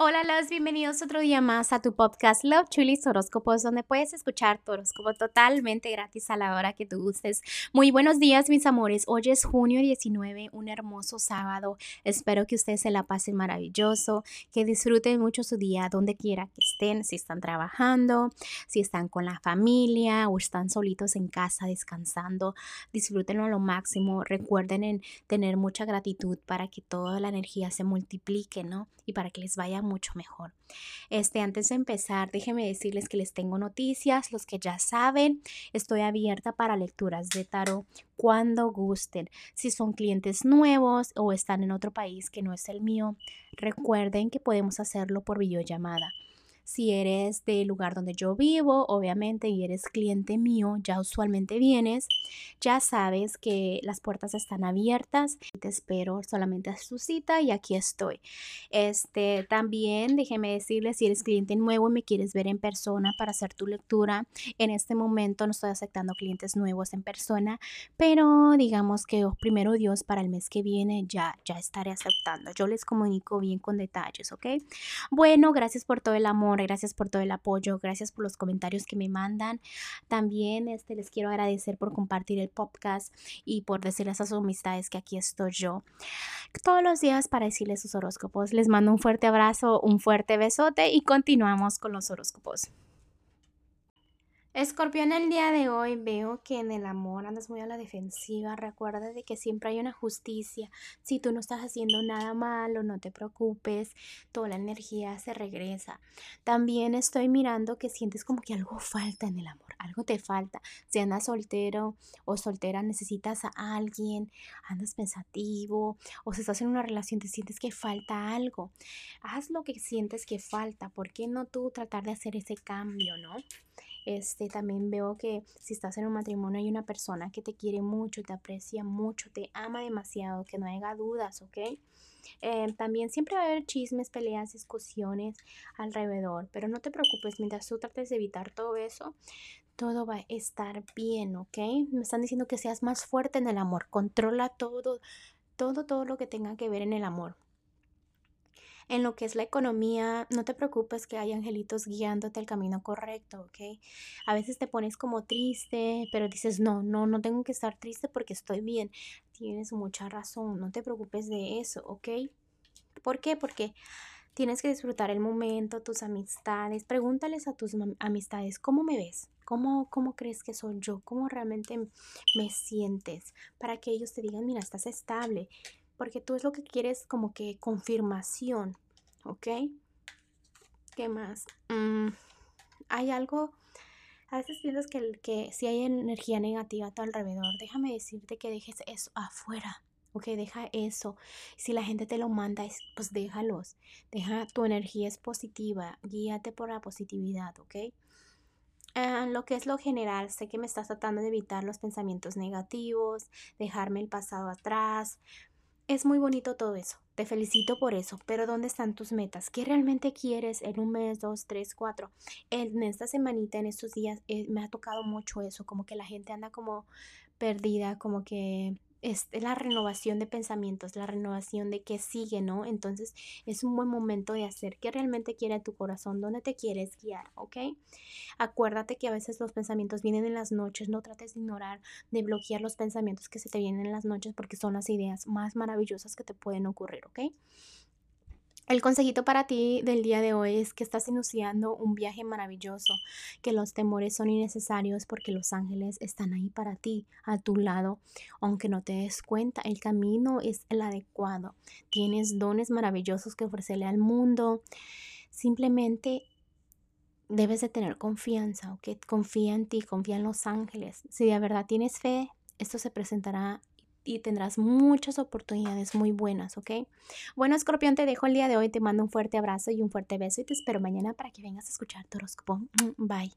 Hola, los bienvenidos otro día más a tu podcast Love Chulis Horóscopos, donde puedes escuchar tu horóscopo totalmente gratis a la hora que tú gustes. Muy buenos días, mis amores. Hoy es junio 19, un hermoso sábado. Espero que ustedes se la pasen maravilloso, que disfruten mucho su día donde quiera que estén, si están trabajando, si están con la familia o están solitos en casa descansando. Disfrútenlo a lo máximo. Recuerden en tener mucha gratitud para que toda la energía se multiplique, ¿no? Y para que les vaya mucho mejor. Este, antes de empezar, déjenme decirles que les tengo noticias, los que ya saben, estoy abierta para lecturas de tarot cuando gusten. Si son clientes nuevos o están en otro país que no es el mío, recuerden que podemos hacerlo por videollamada. Si eres del lugar donde yo vivo, obviamente, y eres cliente mío, ya usualmente vienes, ya sabes que las puertas están abiertas. Te espero solamente a su cita y aquí estoy. Este, también déjeme decirles, si eres cliente nuevo y me quieres ver en persona para hacer tu lectura, en este momento no estoy aceptando clientes nuevos en persona, pero digamos que oh, primero Dios para el mes que viene ya, ya estaré aceptando. Yo les comunico bien con detalles, ¿ok? Bueno, gracias por todo el amor gracias por todo el apoyo, gracias por los comentarios que me mandan. También este, les quiero agradecer por compartir el podcast y por decirles a sus amistades que aquí estoy yo todos los días para decirles sus horóscopos. Les mando un fuerte abrazo, un fuerte besote y continuamos con los horóscopos. Escorpión, el día de hoy veo que en el amor andas muy a la defensiva. Recuerda de que siempre hay una justicia. Si tú no estás haciendo nada malo, no te preocupes, toda la energía se regresa. También estoy mirando que sientes como que algo falta en el amor, algo te falta. Si andas soltero o soltera, necesitas a alguien, andas pensativo o si estás en una relación, te sientes que falta algo. Haz lo que sientes que falta. ¿Por qué no tú tratar de hacer ese cambio, no? Este, también veo que si estás en un matrimonio hay una persona que te quiere mucho, te aprecia mucho, te ama demasiado, que no haya dudas, ¿ok? Eh, también siempre va a haber chismes, peleas, discusiones alrededor, pero no te preocupes, mientras tú trates de evitar todo eso, todo va a estar bien, ¿ok? Me están diciendo que seas más fuerte en el amor, controla todo, todo, todo lo que tenga que ver en el amor en lo que es la economía, no te preocupes que hay angelitos guiándote el camino correcto, ¿ok? A veces te pones como triste, pero dices, no, no, no tengo que estar triste porque estoy bien. Tienes mucha razón, no te preocupes de eso, ¿ok? ¿Por qué? Porque tienes que disfrutar el momento, tus amistades. Pregúntales a tus amistades, ¿cómo me ves? ¿Cómo, ¿Cómo crees que soy yo? ¿Cómo realmente me sientes? Para que ellos te digan, mira, estás estable porque tú es lo que quieres como que confirmación, ¿ok? ¿Qué más? Mm, hay algo, a veces piensas que, que si hay energía negativa a tu alrededor, déjame decirte que dejes eso afuera, ¿ok? Deja eso. Si la gente te lo manda, pues déjalos. Deja, tu energía es positiva, guíate por la positividad, ¿ok? Ah, lo que es lo general, sé que me estás tratando de evitar los pensamientos negativos, dejarme el pasado atrás, es muy bonito todo eso, te felicito por eso, pero ¿dónde están tus metas? ¿Qué realmente quieres en un mes, dos, tres, cuatro? En esta semanita, en estos días, eh, me ha tocado mucho eso, como que la gente anda como perdida, como que es la renovación de pensamientos, la renovación de que sigue, ¿no? Entonces es un buen momento de hacer qué realmente quiere tu corazón, dónde te quieres guiar, ¿ok? Acuérdate que a veces los pensamientos vienen en las noches, no trates de ignorar, de bloquear los pensamientos que se te vienen en las noches porque son las ideas más maravillosas que te pueden ocurrir, ¿ok? El consejito para ti del día de hoy es que estás iniciando un viaje maravilloso, que los temores son innecesarios porque los ángeles están ahí para ti, a tu lado, aunque no te des cuenta, el camino es el adecuado. Tienes dones maravillosos que ofrecerle al mundo. Simplemente debes de tener confianza, ¿ok? Confía en ti, confía en los ángeles. Si de verdad tienes fe, esto se presentará y tendrás muchas oportunidades muy buenas, ¿ok? Bueno, escorpión, te dejo el día de hoy, te mando un fuerte abrazo y un fuerte beso y te espero mañana para que vengas a escuchar tu horóscopo. Bye.